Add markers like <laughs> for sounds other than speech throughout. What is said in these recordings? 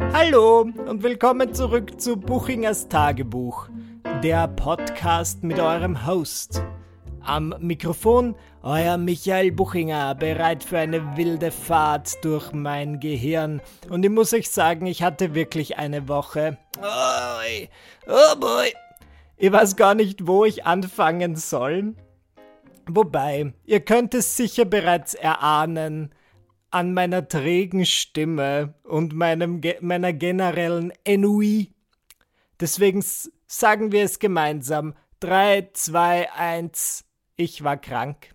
Hallo und willkommen zurück zu Buchingers Tagebuch, der Podcast mit eurem Host. Am Mikrofon euer Michael Buchinger, bereit für eine wilde Fahrt durch mein Gehirn. Und ich muss euch sagen, ich hatte wirklich eine Woche. Oh, oh boy. Ich weiß gar nicht, wo ich anfangen soll. Wobei, ihr könnt es sicher bereits erahnen an meiner trägen Stimme und meinem, meiner generellen Ennui. Deswegen sagen wir es gemeinsam. 3, 2, 1. Ich war krank.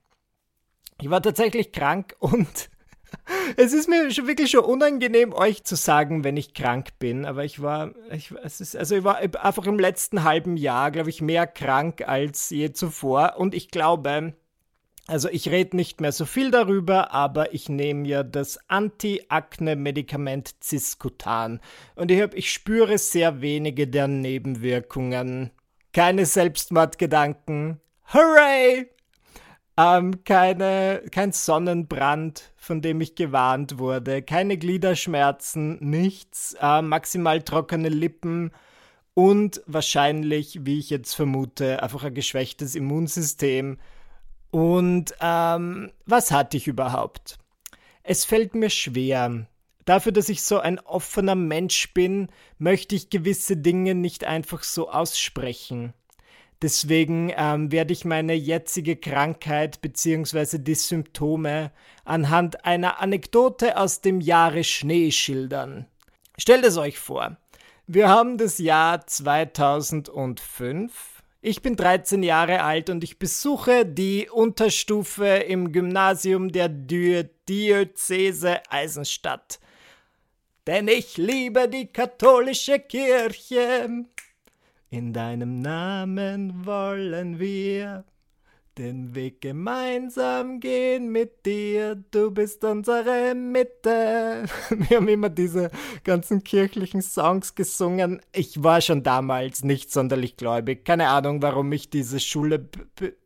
Ich war tatsächlich krank und <laughs> es ist mir schon wirklich schon unangenehm, euch zu sagen, wenn ich krank bin. Aber ich war, ich, es ist, also ich war einfach im letzten halben Jahr, glaube ich, mehr krank als je zuvor. Und ich glaube, also ich rede nicht mehr so viel darüber, aber ich nehme ja das Anti-Akne-Medikament Ciscutan. Und ich, hab, ich spüre sehr wenige der Nebenwirkungen. Keine Selbstmordgedanken. Hooray! Ähm, keine, kein Sonnenbrand, von dem ich gewarnt wurde. Keine Gliederschmerzen, nichts. Äh, maximal trockene Lippen. Und wahrscheinlich, wie ich jetzt vermute, einfach ein geschwächtes Immunsystem und ähm, was hatte ich überhaupt? Es fällt mir schwer. Dafür, dass ich so ein offener Mensch bin, möchte ich gewisse Dinge nicht einfach so aussprechen. Deswegen ähm, werde ich meine jetzige Krankheit bzw. die Symptome anhand einer Anekdote aus dem Jahre Schnee schildern. Stellt es euch vor, wir haben das Jahr 2005 ich bin 13 Jahre alt und ich besuche die Unterstufe im Gymnasium der Diözese Eisenstadt. Denn ich liebe die katholische Kirche. In deinem Namen wollen wir den Weg gemeinsam gehen mit dir, du bist unsere Mitte. <laughs> Wir haben immer diese ganzen kirchlichen Songs gesungen. Ich war schon damals nicht sonderlich gläubig. Keine Ahnung, warum ich diese Schule.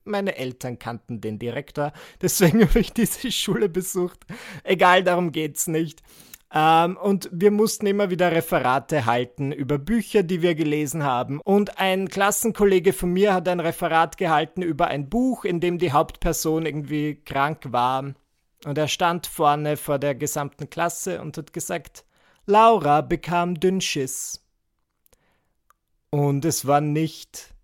Meine Eltern kannten den Direktor, deswegen <laughs> habe ich diese Schule besucht. Egal, darum geht's nicht. Ähm, und wir mussten immer wieder Referate halten über Bücher, die wir gelesen haben. Und ein Klassenkollege von mir hat ein Referat gehalten über ein Buch, in dem die Hauptperson irgendwie krank war. Und er stand vorne vor der gesamten Klasse und hat gesagt, Laura bekam Dünnschiss. Und es war nicht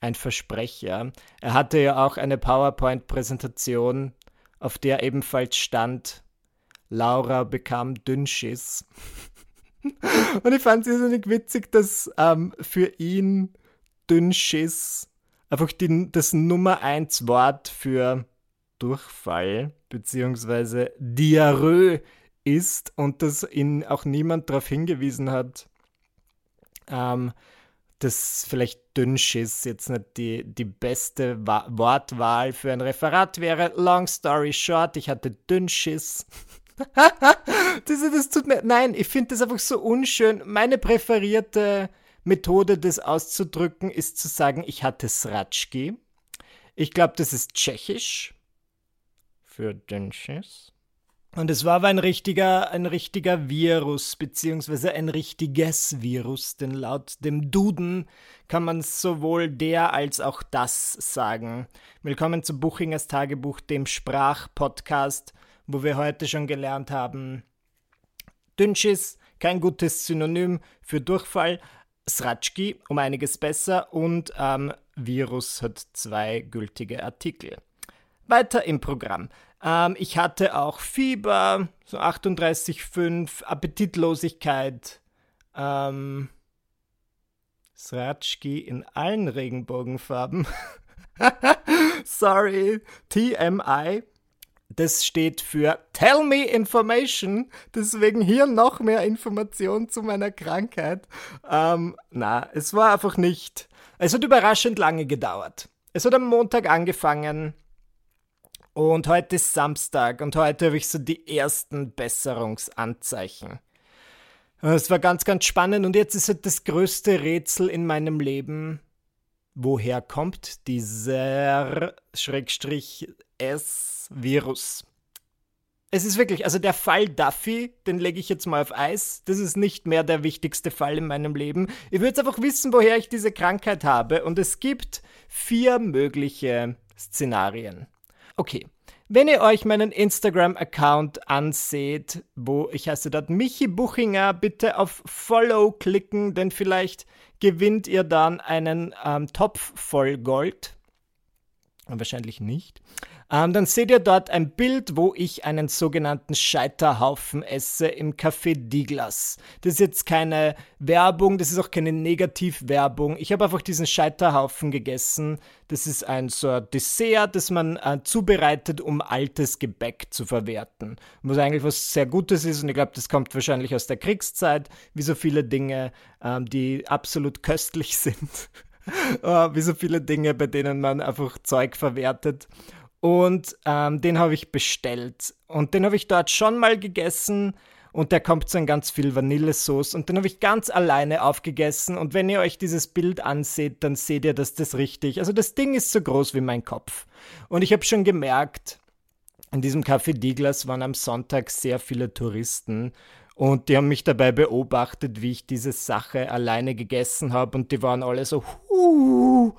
ein Versprecher. Er hatte ja auch eine PowerPoint-Präsentation, auf der ebenfalls stand, Laura bekam Dünnschiss. Und ich fand es irrsinnig witzig, dass ähm, für ihn Dünnschiss einfach die, das Nummer 1 Wort für Durchfall bzw. Diarrhoe ist und dass ihn auch niemand darauf hingewiesen hat, ähm, dass vielleicht Dünnschiss jetzt nicht die, die beste Wa Wortwahl für ein Referat wäre. Long story short, ich hatte Dünnschiss. <laughs> das, das tut mir. Nein, ich finde das einfach so unschön. Meine präferierte Methode, das auszudrücken, ist zu sagen, ich hatte Sratschki. Ich glaube, das ist tschechisch für Dünnschiss. Und es war aber ein richtiger, ein richtiger Virus, beziehungsweise ein richtiges Virus, denn laut dem Duden kann man sowohl der als auch das sagen. Willkommen zu Buchingers Tagebuch, dem Sprachpodcast wo wir heute schon gelernt haben, Dünnschiss, kein gutes Synonym für Durchfall, Sratschki um einiges besser und ähm, Virus hat zwei gültige Artikel. Weiter im Programm. Ähm, ich hatte auch Fieber, so 38,5, Appetitlosigkeit, ähm, Sratschki in allen Regenbogenfarben. <laughs> Sorry, TMI. Das steht für Tell me information. Deswegen hier noch mehr Informationen zu meiner Krankheit. Ähm, na, es war einfach nicht. Es hat überraschend lange gedauert. Es hat am Montag angefangen. Und heute ist Samstag und heute habe ich so die ersten Besserungsanzeichen. Es war ganz, ganz spannend und jetzt ist halt das größte Rätsel in meinem Leben. Woher kommt dieser Schrägstrich S Virus. Es ist wirklich, also der Fall Duffy, den lege ich jetzt mal auf Eis. Das ist nicht mehr der wichtigste Fall in meinem Leben. Ich würde einfach wissen, woher ich diese Krankheit habe. Und es gibt vier mögliche Szenarien. Okay. Wenn ihr euch meinen Instagram-Account anseht, wo ich heiße dort Michi Buchinger, bitte auf Follow klicken, denn vielleicht gewinnt ihr dann einen ähm, Topf voll Gold. Wahrscheinlich nicht. Ähm, dann seht ihr dort ein Bild, wo ich einen sogenannten Scheiterhaufen esse im Café Diglas. Das ist jetzt keine Werbung, das ist auch keine Negativwerbung. Ich habe einfach diesen Scheiterhaufen gegessen. Das ist ein so ein Dessert, das man äh, zubereitet, um altes Gebäck zu verwerten. Was eigentlich was sehr Gutes ist und ich glaube, das kommt wahrscheinlich aus der Kriegszeit, wie so viele Dinge, ähm, die absolut köstlich <laughs> sind. Uh, wie so viele Dinge, bei denen man einfach Zeug verwertet. Und ähm, den habe ich bestellt. Und den habe ich dort schon mal gegessen. Und der kommt so in ganz viel Vanillesauce. Und den habe ich ganz alleine aufgegessen. Und wenn ihr euch dieses Bild anseht, dann seht ihr, dass das richtig. Also das Ding ist so groß wie mein Kopf. Und ich habe schon gemerkt, in diesem Café Diglas waren am Sonntag sehr viele Touristen. Und die haben mich dabei beobachtet, wie ich diese Sache alleine gegessen habe. Und die waren alle so, uh,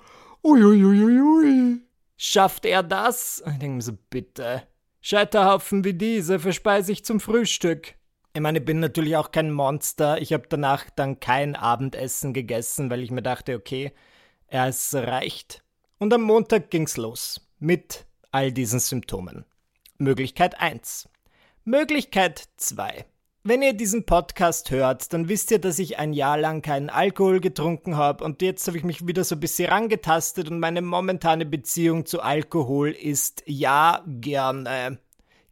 ui, ui, ui, ui. Schafft er das? Ich denke mir so, bitte. Scheiterhaufen wie diese verspeise ich zum Frühstück. Ich meine, ich bin natürlich auch kein Monster. Ich habe danach dann kein Abendessen gegessen, weil ich mir dachte, okay, es reicht. Und am Montag ging's los mit all diesen Symptomen. Möglichkeit 1. Möglichkeit 2. Wenn ihr diesen Podcast hört, dann wisst ihr, dass ich ein Jahr lang keinen Alkohol getrunken habe und jetzt habe ich mich wieder so ein bisschen rangetastet und meine momentane Beziehung zu Alkohol ist ja gerne.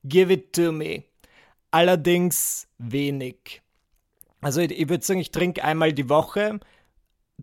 Give it to me. Allerdings wenig. Also ich, ich würde sagen, ich trinke einmal die Woche,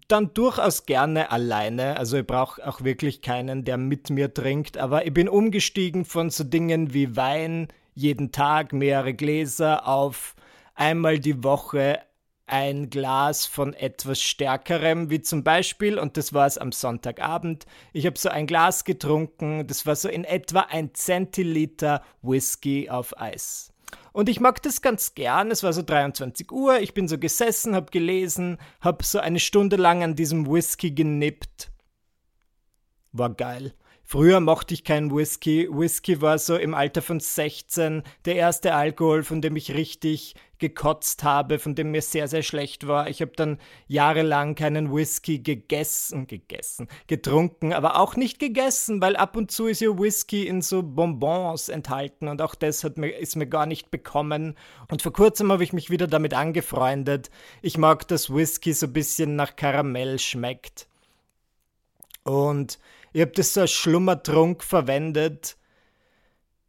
dann durchaus gerne alleine. Also ich brauche auch wirklich keinen, der mit mir trinkt, aber ich bin umgestiegen von so Dingen wie Wein, jeden Tag mehrere Gläser auf einmal die Woche ein Glas von etwas Stärkerem, wie zum Beispiel, und das war es am Sonntagabend, ich habe so ein Glas getrunken, das war so in etwa ein Zentiliter Whisky auf Eis. Und ich mag das ganz gern, es war so 23 Uhr, ich bin so gesessen, habe gelesen, habe so eine Stunde lang an diesem Whisky genippt. War geil. Früher mochte ich keinen Whisky. Whisky war so im Alter von 16 der erste Alkohol, von dem ich richtig gekotzt habe, von dem mir sehr, sehr schlecht war. Ich habe dann jahrelang keinen Whisky gegessen, gegessen, getrunken, aber auch nicht gegessen, weil ab und zu ist ja Whisky in so Bonbons enthalten und auch das hat mir, ist mir gar nicht bekommen. Und vor kurzem habe ich mich wieder damit angefreundet. Ich mag, dass Whisky so ein bisschen nach Karamell schmeckt. Und ich habe das so als Schlummertrunk verwendet.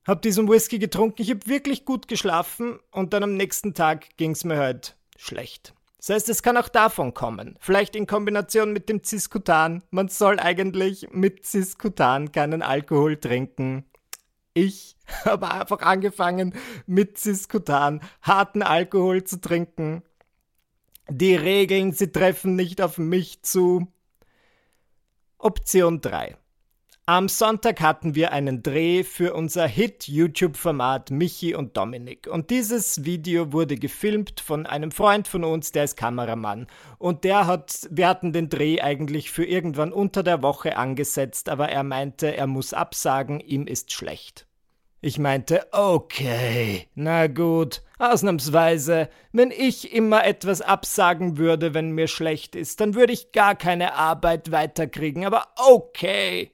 Hab diesen Whisky getrunken, ich habe wirklich gut geschlafen und dann am nächsten Tag ging es mir halt schlecht. Das heißt, es kann auch davon kommen. Vielleicht in Kombination mit dem Ciscutan. Man soll eigentlich mit Ciscutan keinen Alkohol trinken. Ich <laughs> habe einfach angefangen, mit Ciscutan harten Alkohol zu trinken. Die Regeln, sie treffen nicht auf mich zu. Option 3. Am Sonntag hatten wir einen Dreh für unser Hit-YouTube-Format Michi und Dominik. Und dieses Video wurde gefilmt von einem Freund von uns, der ist Kameramann. Und der hat, wir hatten den Dreh eigentlich für irgendwann unter der Woche angesetzt, aber er meinte, er muss absagen, ihm ist schlecht. Ich meinte, okay, na gut, ausnahmsweise, wenn ich immer etwas absagen würde, wenn mir schlecht ist, dann würde ich gar keine Arbeit weiterkriegen, aber okay.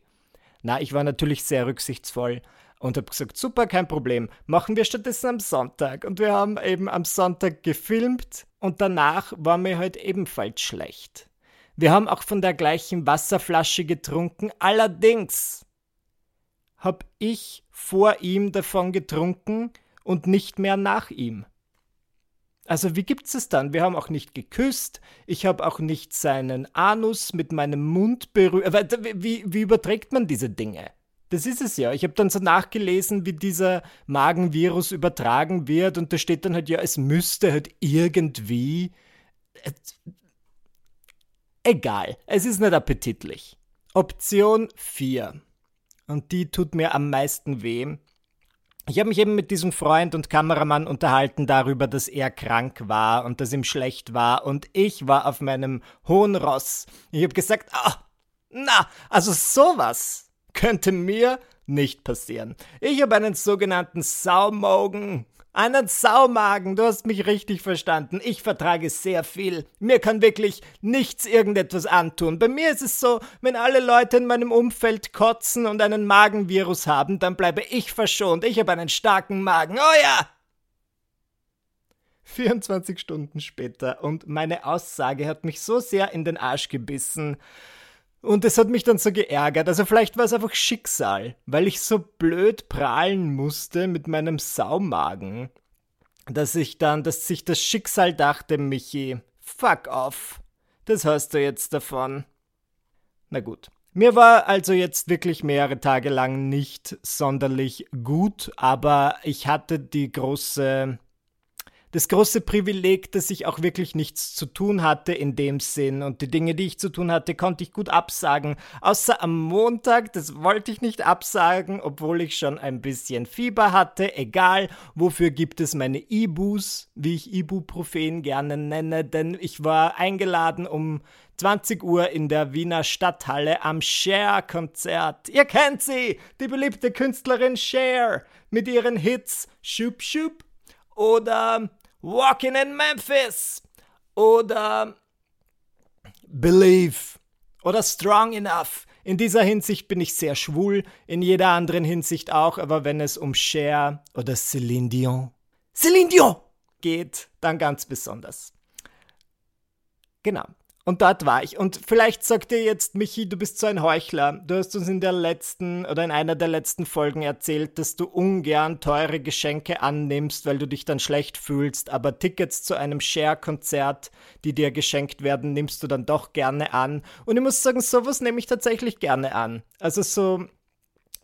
Na, ich war natürlich sehr rücksichtsvoll und habe gesagt, super, kein Problem, machen wir stattdessen am Sonntag. Und wir haben eben am Sonntag gefilmt und danach war mir halt ebenfalls schlecht. Wir haben auch von der gleichen Wasserflasche getrunken, allerdings habe ich vor ihm davon getrunken und nicht mehr nach ihm. Also wie gibt's es dann? Wir haben auch nicht geküsst, ich habe auch nicht seinen Anus mit meinem Mund berührt. Wie, wie überträgt man diese Dinge? Das ist es ja. Ich habe dann so nachgelesen, wie dieser Magenvirus übertragen wird und da steht dann halt, ja, es müsste halt irgendwie. Egal, es ist nicht appetitlich. Option 4 und die tut mir am meisten weh. Ich habe mich eben mit diesem Freund und Kameramann unterhalten darüber, dass er krank war und dass ihm schlecht war und ich war auf meinem hohen Ross. Ich habe gesagt, ah, na, also sowas könnte mir nicht passieren. Ich habe einen sogenannten Saumogen einen Saumagen, du hast mich richtig verstanden. Ich vertrage sehr viel. Mir kann wirklich nichts irgendetwas antun. Bei mir ist es so, wenn alle Leute in meinem Umfeld kotzen und einen Magenvirus haben, dann bleibe ich verschont. Ich habe einen starken Magen. Oh ja! 24 Stunden später und meine Aussage hat mich so sehr in den Arsch gebissen. Und es hat mich dann so geärgert. Also vielleicht war es einfach Schicksal, weil ich so blöd prahlen musste mit meinem Saumagen, dass ich dann, dass sich das Schicksal dachte, Michi, fuck off. Das hast du jetzt davon. Na gut. Mir war also jetzt wirklich mehrere Tage lang nicht sonderlich gut, aber ich hatte die große das große Privileg, dass ich auch wirklich nichts zu tun hatte in dem Sinn und die Dinge, die ich zu tun hatte, konnte ich gut absagen. Außer am Montag, das wollte ich nicht absagen, obwohl ich schon ein bisschen Fieber hatte. Egal, wofür gibt es meine Ibus, wie ich Ibuprofen gerne nenne, denn ich war eingeladen um 20 Uhr in der Wiener Stadthalle am Cher-Konzert. Ihr kennt sie, die beliebte Künstlerin Cher mit ihren Hits Schup Schup oder Walking in Memphis oder Believe oder Strong Enough. In dieser Hinsicht bin ich sehr schwul, in jeder anderen Hinsicht auch, aber wenn es um Cher oder Céline Dion, Céline Dion geht, dann ganz besonders. Genau. Und dort war ich. Und vielleicht sagt dir jetzt, Michi, du bist so ein Heuchler. Du hast uns in der letzten oder in einer der letzten Folgen erzählt, dass du ungern teure Geschenke annimmst, weil du dich dann schlecht fühlst. Aber Tickets zu einem Share-Konzert, die dir geschenkt werden, nimmst du dann doch gerne an. Und ich muss sagen, sowas nehme ich tatsächlich gerne an. Also so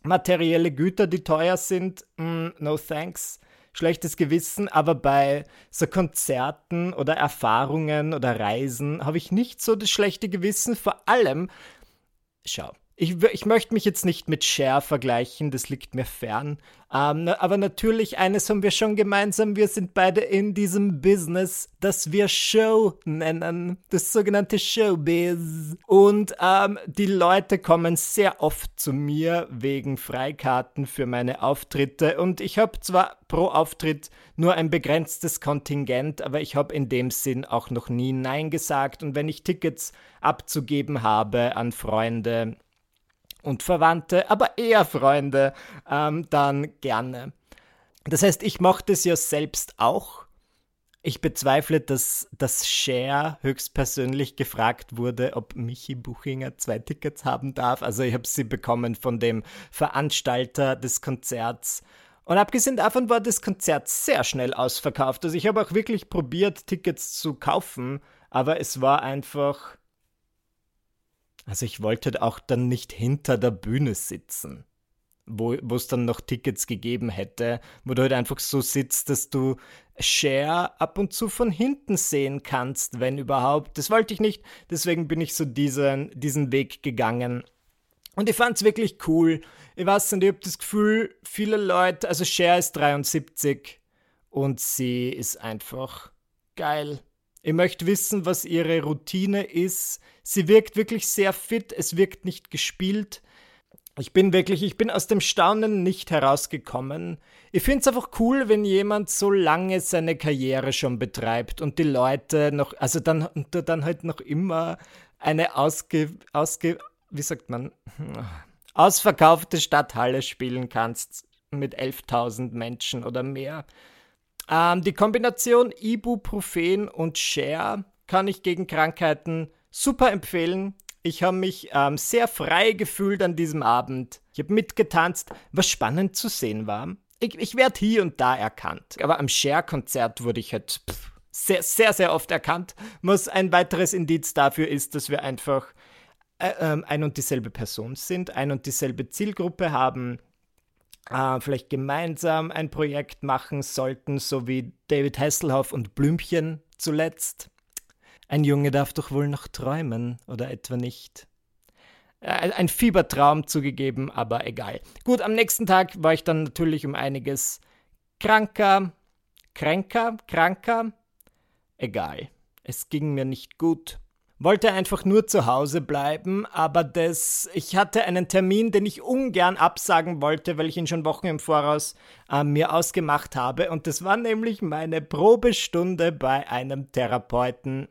materielle Güter, die teuer sind, mm, no thanks schlechtes Gewissen, aber bei so Konzerten oder Erfahrungen oder Reisen habe ich nicht so das schlechte Gewissen. Vor allem, schau, ich, ich möchte mich jetzt nicht mit Cher vergleichen, das liegt mir fern. Ähm, aber natürlich, eines haben wir schon gemeinsam, wir sind beide in diesem Business, das wir Show nennen, das sogenannte Showbiz. Und ähm, die Leute kommen sehr oft zu mir wegen Freikarten für meine Auftritte. Und ich habe zwar pro Auftritt nur ein begrenztes Kontingent, aber ich habe in dem Sinn auch noch nie Nein gesagt. Und wenn ich Tickets abzugeben habe an Freunde, und Verwandte, aber eher Freunde, ähm, dann gerne. Das heißt, ich mochte es ja selbst auch. Ich bezweifle, dass das Share höchstpersönlich gefragt wurde, ob Michi Buchinger zwei Tickets haben darf. Also ich habe sie bekommen von dem Veranstalter des Konzerts. Und abgesehen davon war das Konzert sehr schnell ausverkauft. Also ich habe auch wirklich probiert, Tickets zu kaufen, aber es war einfach also ich wollte auch dann nicht hinter der Bühne sitzen, wo es dann noch Tickets gegeben hätte, wo du halt einfach so sitzt, dass du Share ab und zu von hinten sehen kannst, wenn überhaupt. Das wollte ich nicht, deswegen bin ich so diesen, diesen Weg gegangen. Und ich fand es wirklich cool. Ich weiß nicht, ich habe das Gefühl, viele Leute, also Cher ist 73 und sie ist einfach geil. Ich möchte wissen, was ihre Routine ist. Sie wirkt wirklich sehr fit, es wirkt nicht gespielt. Ich bin wirklich, ich bin aus dem Staunen nicht herausgekommen. Ich finde es einfach cool, wenn jemand so lange seine Karriere schon betreibt und die Leute noch, also dann, dann halt noch immer eine ausge, ausge, wie sagt man, ausverkaufte Stadthalle spielen kannst mit 11.000 Menschen oder mehr. Ähm, die Kombination Ibuprofen und Share kann ich gegen Krankheiten super empfehlen. Ich habe mich ähm, sehr frei gefühlt an diesem Abend. Ich habe mitgetanzt, was spannend zu sehen war. Ich, ich werde hier und da erkannt. Aber am Share-Konzert wurde ich halt pff, sehr, sehr, sehr oft erkannt. Was ein weiteres Indiz dafür ist, dass wir einfach äh, äh, ein und dieselbe Person sind, ein und dieselbe Zielgruppe haben äh, vielleicht gemeinsam ein Projekt machen sollten, so wie David Hasselhoff und Blümchen zuletzt. Ein Junge darf doch wohl noch träumen, oder etwa nicht? äh, ein Fiebertraum zugegeben, aber egal. Gut, am nächsten Tag war ich dann natürlich um einiges kranker, kränker, kranker. Egal. Es ging mir nicht gut. Wollte einfach nur zu Hause bleiben, aber das, ich hatte einen Termin, den ich ungern absagen wollte, weil ich ihn schon Wochen im Voraus äh, mir ausgemacht habe. Und das war nämlich meine Probestunde bei einem Therapeuten.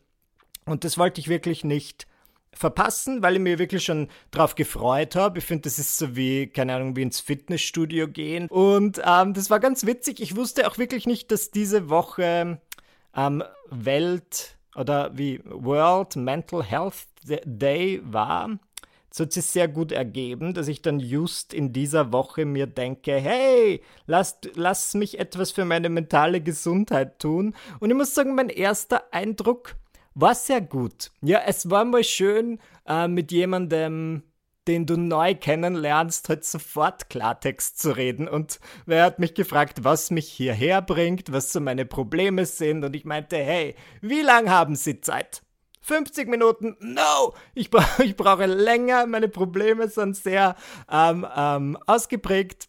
Und das wollte ich wirklich nicht verpassen, weil ich mir wirklich schon drauf gefreut habe. Ich finde, das ist so wie, keine Ahnung, wie ins Fitnessstudio gehen. Und ähm, das war ganz witzig. Ich wusste auch wirklich nicht, dass diese Woche ähm, Welt oder wie World Mental Health Day war. So hat sich sehr gut ergeben, dass ich dann just in dieser Woche mir denke, hey, lass, lass mich etwas für meine mentale Gesundheit tun. Und ich muss sagen, mein erster Eindruck war sehr gut. Ja, es war mal schön, äh, mit jemandem, den du neu kennenlernst, halt sofort Klartext zu reden. Und wer hat mich gefragt, was mich hierher bringt, was so meine Probleme sind. Und ich meinte, hey, wie lange haben Sie Zeit? 50 Minuten? No! Ich, bra <laughs> ich brauche länger. Meine Probleme sind sehr ähm, ähm, ausgeprägt.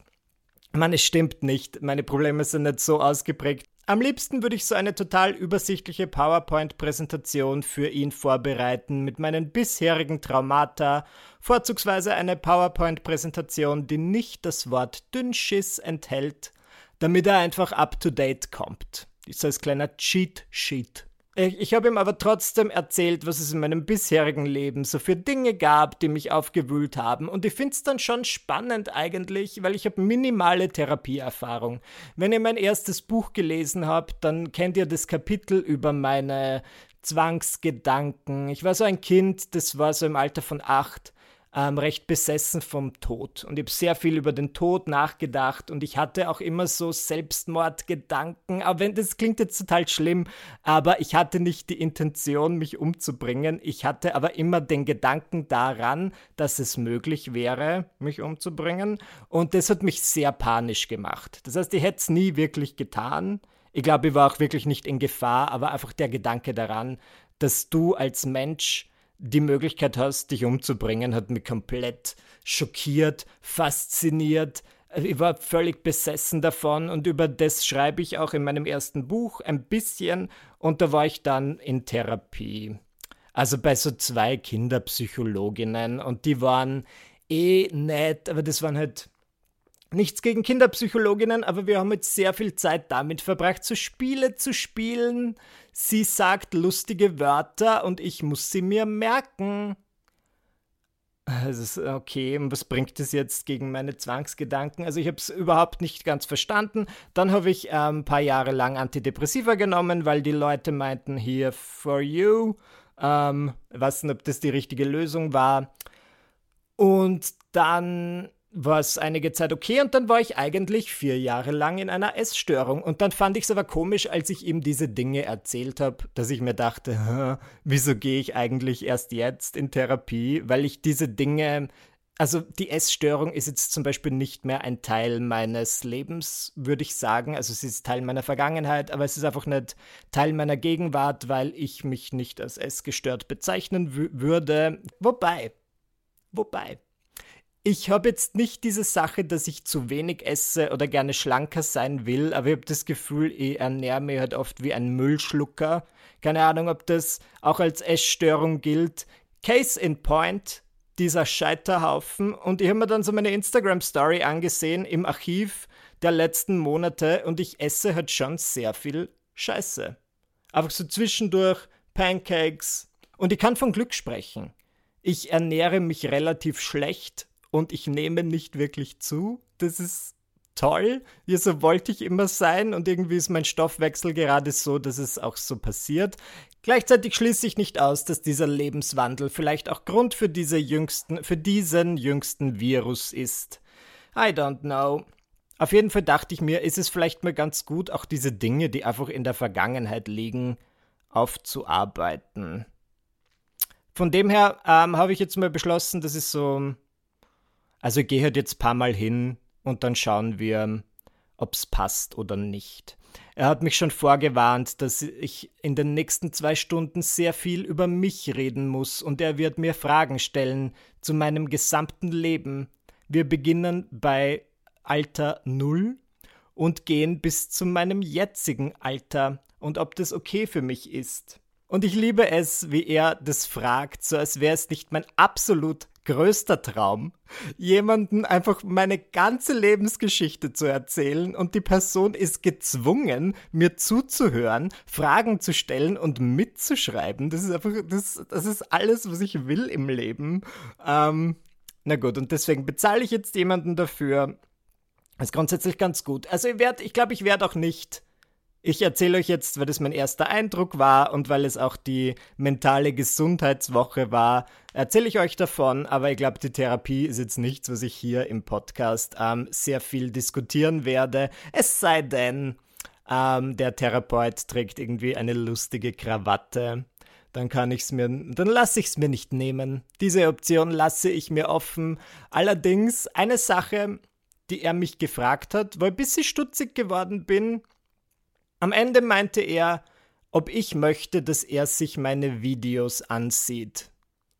Man, es stimmt nicht. Meine Probleme sind nicht so ausgeprägt. Am liebsten würde ich so eine total übersichtliche PowerPoint-Präsentation für ihn vorbereiten mit meinen bisherigen Traumata, vorzugsweise eine PowerPoint-Präsentation, die nicht das Wort Dünnschiss enthält, damit er einfach up-to-date kommt. So als kleiner Cheat-Sheet ich habe ihm aber trotzdem erzählt, was es in meinem bisherigen Leben so für Dinge gab, die mich aufgewühlt haben. Und ich finde es dann schon spannend eigentlich, weil ich habe minimale Therapieerfahrung. Wenn ihr mein erstes Buch gelesen habt, dann kennt ihr das Kapitel über meine Zwangsgedanken. Ich war so ein Kind, das war so im Alter von acht ähm, recht besessen vom Tod. Und ich habe sehr viel über den Tod nachgedacht und ich hatte auch immer so Selbstmordgedanken. Aber wenn das klingt jetzt total schlimm, aber ich hatte nicht die Intention, mich umzubringen. Ich hatte aber immer den Gedanken daran, dass es möglich wäre, mich umzubringen. Und das hat mich sehr panisch gemacht. Das heißt, ich hätte es nie wirklich getan. Ich glaube, ich war auch wirklich nicht in Gefahr, aber einfach der Gedanke daran, dass du als Mensch die Möglichkeit hast, dich umzubringen, hat mich komplett schockiert, fasziniert. Ich war völlig besessen davon und über das schreibe ich auch in meinem ersten Buch ein bisschen und da war ich dann in Therapie. Also bei so zwei Kinderpsychologinnen und die waren eh nett, aber das waren halt Nichts gegen Kinderpsychologinnen, aber wir haben jetzt sehr viel Zeit damit verbracht, so Spiele zu spielen. Sie sagt lustige Wörter und ich muss sie mir merken. Das ist okay, was bringt es jetzt gegen meine Zwangsgedanken? Also ich habe es überhaupt nicht ganz verstanden. Dann habe ich äh, ein paar Jahre lang Antidepressiva genommen, weil die Leute meinten, here for you. Ähm, weiß nicht, ob das die richtige Lösung war. Und dann war es einige Zeit okay und dann war ich eigentlich vier Jahre lang in einer Essstörung. Und dann fand ich es aber komisch, als ich ihm diese Dinge erzählt habe, dass ich mir dachte, wieso gehe ich eigentlich erst jetzt in Therapie? Weil ich diese Dinge, also die Essstörung ist jetzt zum Beispiel nicht mehr ein Teil meines Lebens, würde ich sagen. Also es ist Teil meiner Vergangenheit, aber es ist einfach nicht Teil meiner Gegenwart, weil ich mich nicht als essgestört bezeichnen würde. Wobei, wobei, ich habe jetzt nicht diese Sache, dass ich zu wenig esse oder gerne schlanker sein will, aber ich habe das Gefühl, ich ernähre mich halt oft wie ein Müllschlucker. Keine Ahnung, ob das auch als Essstörung gilt. Case in point, dieser Scheiterhaufen. Und ich habe mir dann so meine Instagram-Story angesehen im Archiv der letzten Monate und ich esse halt schon sehr viel Scheiße. Einfach so zwischendurch Pancakes. Und ich kann von Glück sprechen. Ich ernähre mich relativ schlecht und ich nehme nicht wirklich zu. Das ist toll. Ja, so wollte ich immer sein und irgendwie ist mein Stoffwechsel gerade so, dass es auch so passiert. Gleichzeitig schließe ich nicht aus, dass dieser Lebenswandel vielleicht auch Grund für diese jüngsten, für diesen jüngsten Virus ist. I don't know. Auf jeden Fall dachte ich mir, ist es vielleicht mal ganz gut, auch diese Dinge, die einfach in der Vergangenheit liegen, aufzuarbeiten. Von dem her ähm, habe ich jetzt mal beschlossen, das ist so also gehe halt jetzt ein paar Mal hin und dann schauen wir, ob es passt oder nicht. Er hat mich schon vorgewarnt, dass ich in den nächsten zwei Stunden sehr viel über mich reden muss und er wird mir Fragen stellen zu meinem gesamten Leben. Wir beginnen bei Alter Null und gehen bis zu meinem jetzigen Alter und ob das okay für mich ist. Und ich liebe es, wie er das fragt, so als wäre es nicht mein absolut größter Traum, jemanden einfach meine ganze Lebensgeschichte zu erzählen und die Person ist gezwungen, mir zuzuhören, Fragen zu stellen und mitzuschreiben. Das ist einfach, das, das ist alles, was ich will im Leben. Ähm, na gut, und deswegen bezahle ich jetzt jemanden dafür. Das ist grundsätzlich ganz gut. Also ich werde, ich glaube, ich werde auch nicht ich erzähle euch jetzt, weil das mein erster Eindruck war und weil es auch die mentale Gesundheitswoche war, erzähle ich euch davon, aber ich glaube, die Therapie ist jetzt nichts, was ich hier im Podcast ähm, sehr viel diskutieren werde. Es sei denn, ähm, der Therapeut trägt irgendwie eine lustige Krawatte. Dann kann ich's mir, dann lasse ich es mir nicht nehmen. Diese Option lasse ich mir offen. Allerdings eine Sache, die er mich gefragt hat, wo ich ein bisschen stutzig geworden bin, am Ende meinte er, ob ich möchte, dass er sich meine Videos ansieht.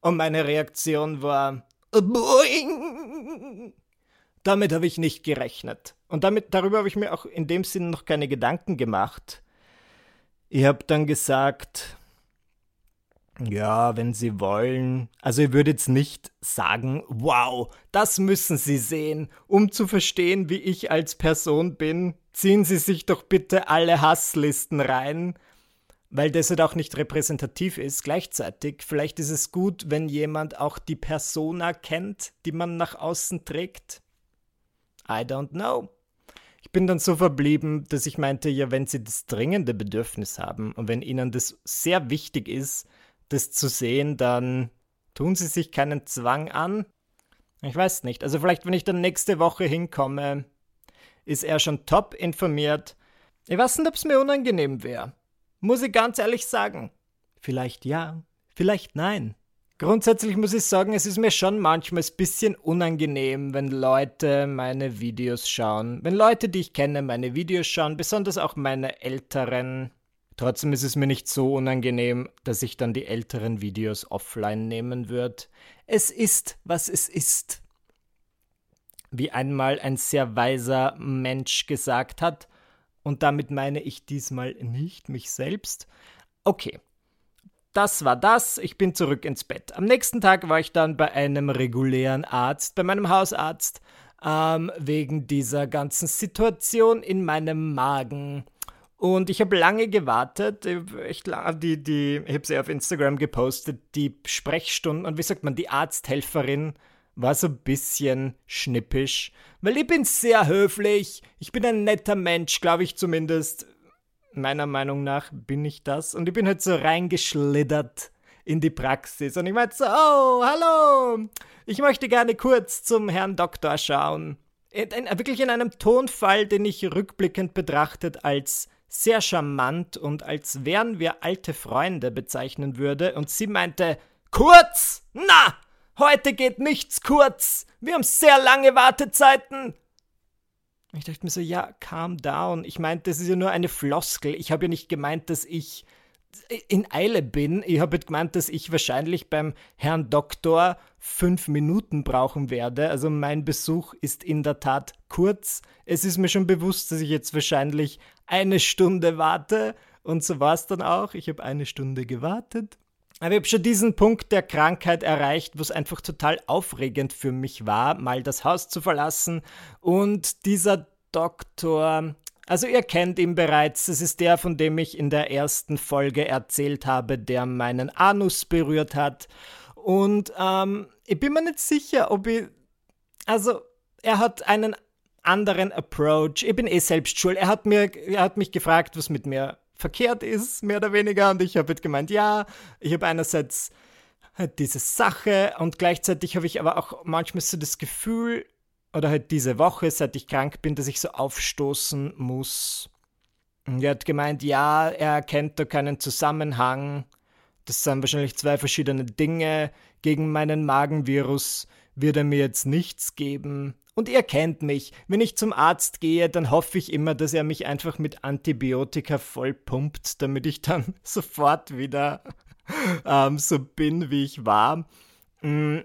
Und meine Reaktion war Boing! Damit habe ich nicht gerechnet. Und damit, darüber habe ich mir auch in dem Sinn noch keine Gedanken gemacht. Ich habe dann gesagt, ja, wenn Sie wollen. Also ich würde jetzt nicht sagen, wow, das müssen Sie sehen, um zu verstehen, wie ich als Person bin. Ziehen Sie sich doch bitte alle Hasslisten rein, weil das halt auch nicht repräsentativ ist. Gleichzeitig, vielleicht ist es gut, wenn jemand auch die Persona kennt, die man nach außen trägt. I don't know. Ich bin dann so verblieben, dass ich meinte, ja, wenn Sie das dringende Bedürfnis haben und wenn Ihnen das sehr wichtig ist, das zu sehen, dann tun sie sich keinen Zwang an. Ich weiß nicht. Also vielleicht, wenn ich dann nächste Woche hinkomme, ist er schon top informiert. Ich weiß nicht, ob es mir unangenehm wäre. Muss ich ganz ehrlich sagen. Vielleicht ja, vielleicht nein. Grundsätzlich muss ich sagen, es ist mir schon manchmal ein bisschen unangenehm, wenn Leute meine Videos schauen. Wenn Leute, die ich kenne, meine Videos schauen, besonders auch meine älteren Trotzdem ist es mir nicht so unangenehm, dass ich dann die älteren Videos offline nehmen würde. Es ist, was es ist. Wie einmal ein sehr weiser Mensch gesagt hat, und damit meine ich diesmal nicht mich selbst. Okay, das war das. Ich bin zurück ins Bett. Am nächsten Tag war ich dann bei einem regulären Arzt, bei meinem Hausarzt, ähm, wegen dieser ganzen Situation in meinem Magen. Und ich habe lange gewartet. Ich, die, die, ich habe sie auf Instagram gepostet. Die Sprechstunden und wie sagt man, die Arzthelferin war so ein bisschen schnippisch. Weil ich bin sehr höflich. Ich bin ein netter Mensch, glaube ich zumindest. Meiner Meinung nach bin ich das. Und ich bin halt so reingeschlittert in die Praxis. Und ich meinte so, oh, hallo. Ich möchte gerne kurz zum Herrn Doktor schauen. In, in, wirklich in einem Tonfall, den ich rückblickend betrachtet als sehr charmant und als wären wir alte Freunde bezeichnen würde, und sie meinte, kurz! Na! Heute geht nichts kurz! Wir haben sehr lange Wartezeiten! Ich dachte mir so, ja, calm down. Ich meinte, das ist ja nur eine Floskel. Ich habe ja nicht gemeint, dass ich in Eile bin. Ich habe gemeint, dass ich wahrscheinlich beim Herrn Doktor fünf Minuten brauchen werde. Also mein Besuch ist in der Tat kurz. Es ist mir schon bewusst, dass ich jetzt wahrscheinlich eine Stunde warte. Und so war es dann auch. Ich habe eine Stunde gewartet. Aber ich habe schon diesen Punkt der Krankheit erreicht, wo es einfach total aufregend für mich war, mal das Haus zu verlassen. Und dieser Doktor, also ihr kennt ihn bereits, das ist der, von dem ich in der ersten Folge erzählt habe, der meinen Anus berührt hat. Und ähm, ich bin mir nicht sicher, ob ich. Also, er hat einen anderen Approach. Ich bin eh selbst schuld. Er hat, mir, er hat mich gefragt, was mit mir verkehrt ist, mehr oder weniger. Und ich habe halt gemeint, ja, ich habe einerseits halt diese Sache und gleichzeitig habe ich aber auch manchmal so das Gefühl, oder halt diese Woche, seit ich krank bin, dass ich so aufstoßen muss. Und er hat gemeint, ja, er erkennt da keinen Zusammenhang. Das sind wahrscheinlich zwei verschiedene Dinge. Gegen meinen Magenvirus wird er mir jetzt nichts geben. Und ihr kennt mich. Wenn ich zum Arzt gehe, dann hoffe ich immer, dass er mich einfach mit Antibiotika vollpumpt, damit ich dann <laughs> sofort wieder ähm, so bin, wie ich war. Mm.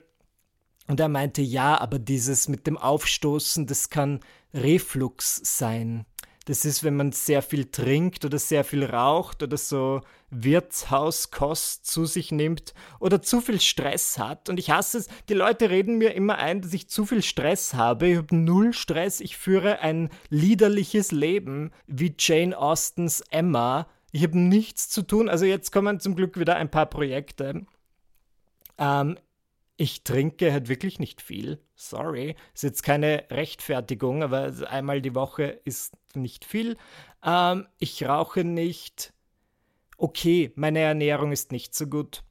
Und er meinte, ja, aber dieses mit dem Aufstoßen, das kann Reflux sein. Das ist, wenn man sehr viel trinkt oder sehr viel raucht oder so Wirtshauskost zu sich nimmt oder zu viel Stress hat. Und ich hasse es, die Leute reden mir immer ein, dass ich zu viel Stress habe. Ich habe null Stress. Ich führe ein liederliches Leben wie Jane Austens Emma. Ich habe nichts zu tun. Also jetzt kommen zum Glück wieder ein paar Projekte. Ähm, ich trinke halt wirklich nicht viel. Sorry. Ist jetzt keine Rechtfertigung, aber einmal die Woche ist nicht viel. Ähm, ich rauche nicht. Okay, meine Ernährung ist nicht so gut.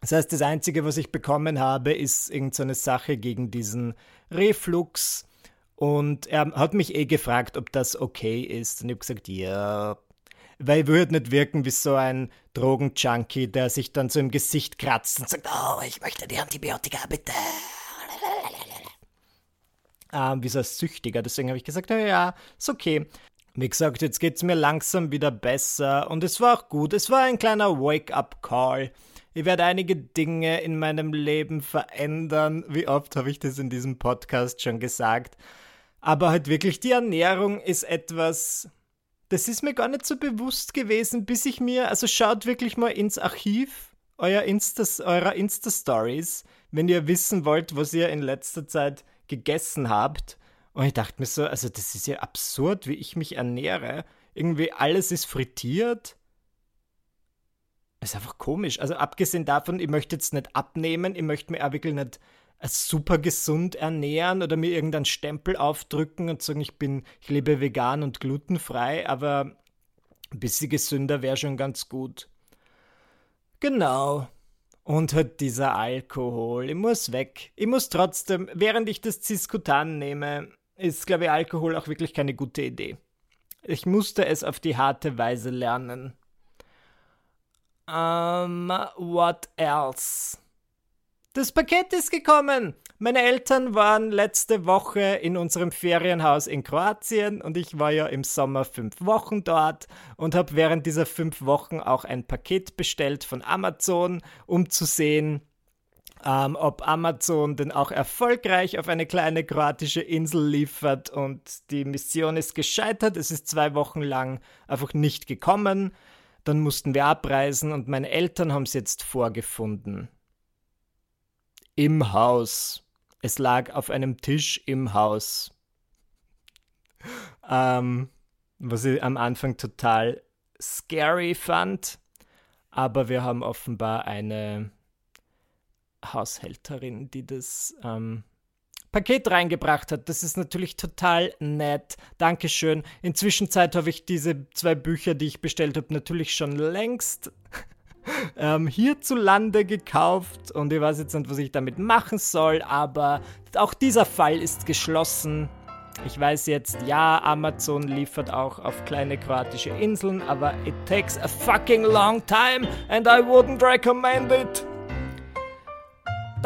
Das heißt, das Einzige, was ich bekommen habe, ist irgendeine so Sache gegen diesen Reflux. Und er hat mich eh gefragt, ob das okay ist. Und ich habe gesagt, ja, weil ich würde nicht wirken wie so ein Drogenjunkie, der sich dann so im Gesicht kratzt und sagt, oh, ich möchte die Antibiotika, bitte. Ähm, wie so ein Süchtiger. Deswegen habe ich gesagt, ja, ja, ist okay. Wie gesagt, jetzt geht es mir langsam wieder besser und es war auch gut. Es war ein kleiner Wake-up-Call. Ich werde einige Dinge in meinem Leben verändern. Wie oft habe ich das in diesem Podcast schon gesagt? Aber halt wirklich, die Ernährung ist etwas, das ist mir gar nicht so bewusst gewesen, bis ich mir, also schaut wirklich mal ins Archiv euer Insta, eurer Insta-Stories, wenn ihr wissen wollt, was ihr in letzter Zeit gegessen habt. Und ich dachte mir so, also das ist ja absurd, wie ich mich ernähre. Irgendwie alles ist frittiert. Das ist einfach komisch. Also abgesehen davon, ich möchte jetzt nicht abnehmen, ich möchte mir auch wirklich nicht super gesund ernähren oder mir irgendeinen Stempel aufdrücken und sagen, ich bin, ich lebe vegan und glutenfrei, aber ein bisschen gesünder wäre schon ganz gut. Genau. Und halt dieser Alkohol. Ich muss weg. Ich muss trotzdem, während ich das Ciscutan nehme, ist, glaube ich, Alkohol auch wirklich keine gute Idee. Ich musste es auf die harte Weise lernen. Um, what else? Das Paket ist gekommen. Meine Eltern waren letzte Woche in unserem Ferienhaus in Kroatien und ich war ja im Sommer fünf Wochen dort und habe während dieser fünf Wochen auch ein Paket bestellt von Amazon, um zu sehen, ähm, ob Amazon denn auch erfolgreich auf eine kleine kroatische Insel liefert und die Mission ist gescheitert. Es ist zwei Wochen lang einfach nicht gekommen. Dann mussten wir abreisen und meine Eltern haben es jetzt vorgefunden im Haus. Es lag auf einem Tisch im Haus. Ähm, was ich am Anfang total scary fand. Aber wir haben offenbar eine Haushälterin, die das ähm, Paket reingebracht hat. Das ist natürlich total nett. Dankeschön. Inzwischen habe ich diese zwei Bücher, die ich bestellt habe, natürlich schon längst <laughs> ähm, hierzulande gekauft und ich weiß jetzt nicht, was ich damit machen soll, aber auch dieser Fall ist geschlossen. Ich weiß jetzt, ja, Amazon liefert auch auf kleine kroatische Inseln, aber it takes a fucking long time and I wouldn't recommend it.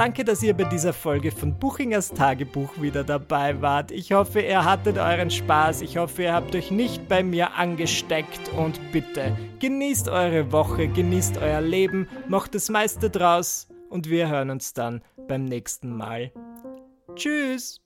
Danke, dass ihr bei dieser Folge von Buchingers Tagebuch wieder dabei wart. Ich hoffe, ihr hattet euren Spaß. Ich hoffe, ihr habt euch nicht bei mir angesteckt. Und bitte, genießt eure Woche, genießt euer Leben, macht das meiste draus und wir hören uns dann beim nächsten Mal. Tschüss!